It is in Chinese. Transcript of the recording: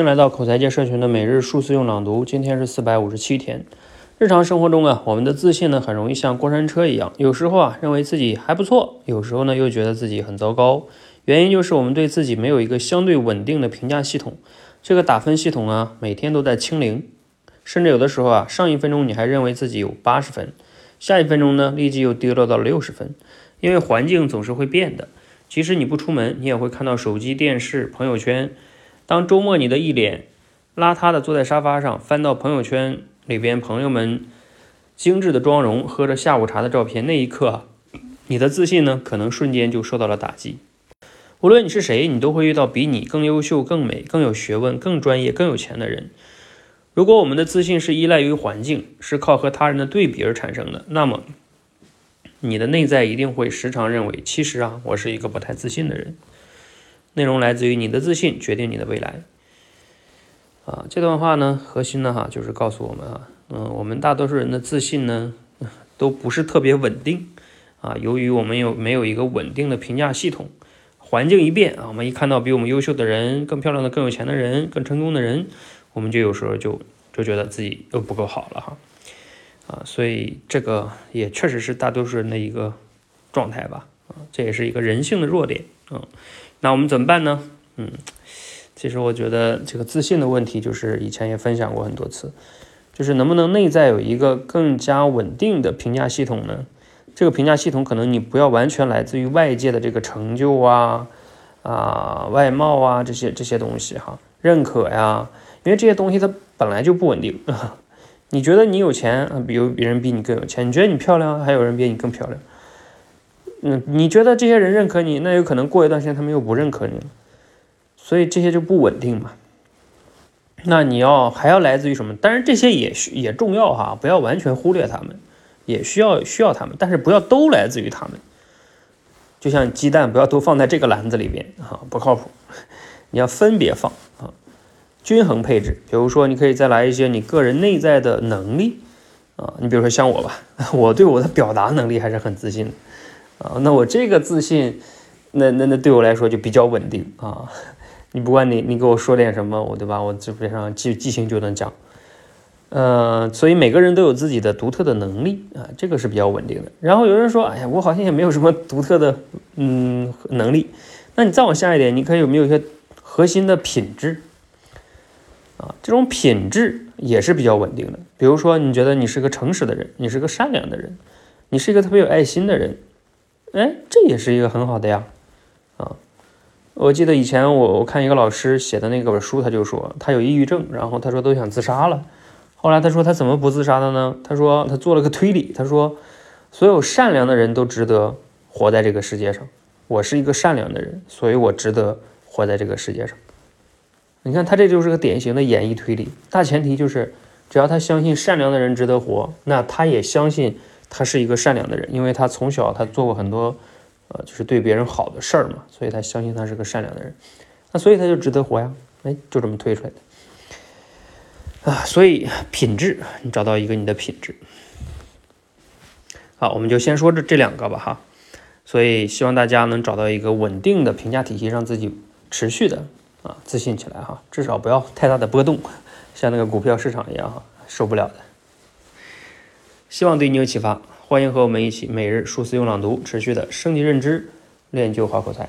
欢迎来到口才界社群的每日数字用朗读，今天是四百五十七天。日常生活中啊，我们的自信呢，很容易像过山车一样，有时候啊认为自己还不错，有时候呢又觉得自己很糟糕。原因就是我们对自己没有一个相对稳定的评价系统，这个打分系统啊，每天都在清零，甚至有的时候啊，上一分钟你还认为自己有八十分，下一分钟呢，立即又跌落到了六十分。因为环境总是会变的，即使你不出门，你也会看到手机、电视、朋友圈。当周末你的一脸邋遢的坐在沙发上，翻到朋友圈。里边朋友们精致的妆容，喝着下午茶的照片，那一刻，你的自信呢，可能瞬间就受到了打击。无论你是谁，你都会遇到比你更优秀、更美、更有学问、更专业、更有钱的人。如果我们的自信是依赖于环境，是靠和他人的对比而产生的，那么你的内在一定会时常认为，其实啊，我是一个不太自信的人。内容来自于你的自信决定你的未来。啊，这段话呢，核心呢哈，就是告诉我们啊，嗯，我们大多数人的自信呢，都不是特别稳定啊。由于我们有没有一个稳定的评价系统，环境一变啊，我们一看到比我们优秀的人、更漂亮的、更有钱的人、更成功的人，我们就有时候就就觉得自己又不够好了哈。啊，所以这个也确实是大多数人的一个状态吧。啊，这也是一个人性的弱点。嗯，那我们怎么办呢？嗯。其实我觉得这个自信的问题，就是以前也分享过很多次，就是能不能内在有一个更加稳定的评价系统呢？这个评价系统可能你不要完全来自于外界的这个成就啊、啊外貌啊这些这些东西哈，认可呀，因为这些东西它本来就不稳定。你觉得你有钱，比如别人比你更有钱；你觉得你漂亮，还有人比你更漂亮。嗯，你觉得这些人认可你，那有可能过一段时间他们又不认可你了。所以这些就不稳定嘛，那你要还要来自于什么？当然这些也需也重要哈，不要完全忽略他们，也需要需要他们，但是不要都来自于他们。就像鸡蛋不要都放在这个篮子里边啊，不靠谱。你要分别放啊，均衡配置。比如说，你可以再来一些你个人内在的能力啊，你比如说像我吧，我对我的表达能力还是很自信的啊。那我这个自信，那那那对我来说就比较稳定啊。你不管你你给我说点什么，我对吧？我基本上记记性就能讲。呃，所以每个人都有自己的独特的能力啊，这个是比较稳定的。然后有人说，哎呀，我好像也没有什么独特的嗯能力。那你再往下一点，你看有没有一些核心的品质啊？这种品质也是比较稳定的。比如说，你觉得你是个诚实的人，你是个善良的人，你是一个特别有爱心的人，哎，这也是一个很好的呀，啊。我记得以前我我看一个老师写的那个本书，他就说他有抑郁症，然后他说都想自杀了。后来他说他怎么不自杀的呢？他说他做了个推理，他说所有善良的人都值得活在这个世界上。我是一个善良的人，所以我值得活在这个世界上。你看他这就是个典型的演绎推理，大前提就是只要他相信善良的人值得活，那他也相信他是一个善良的人，因为他从小他做过很多。呃，就是对别人好的事儿嘛，所以他相信他是个善良的人，那所以他就值得活呀，哎，就这么推出来的。啊，所以品质，你找到一个你的品质，好，我们就先说这这两个吧哈，所以希望大家能找到一个稳定的评价体系，让自己持续的啊自信起来哈，至少不要太大的波动，像那个股票市场一样哈，受不了的，希望对你有启发。欢迎和我们一起每日数字用朗读，持续的升级认知，练就好口才。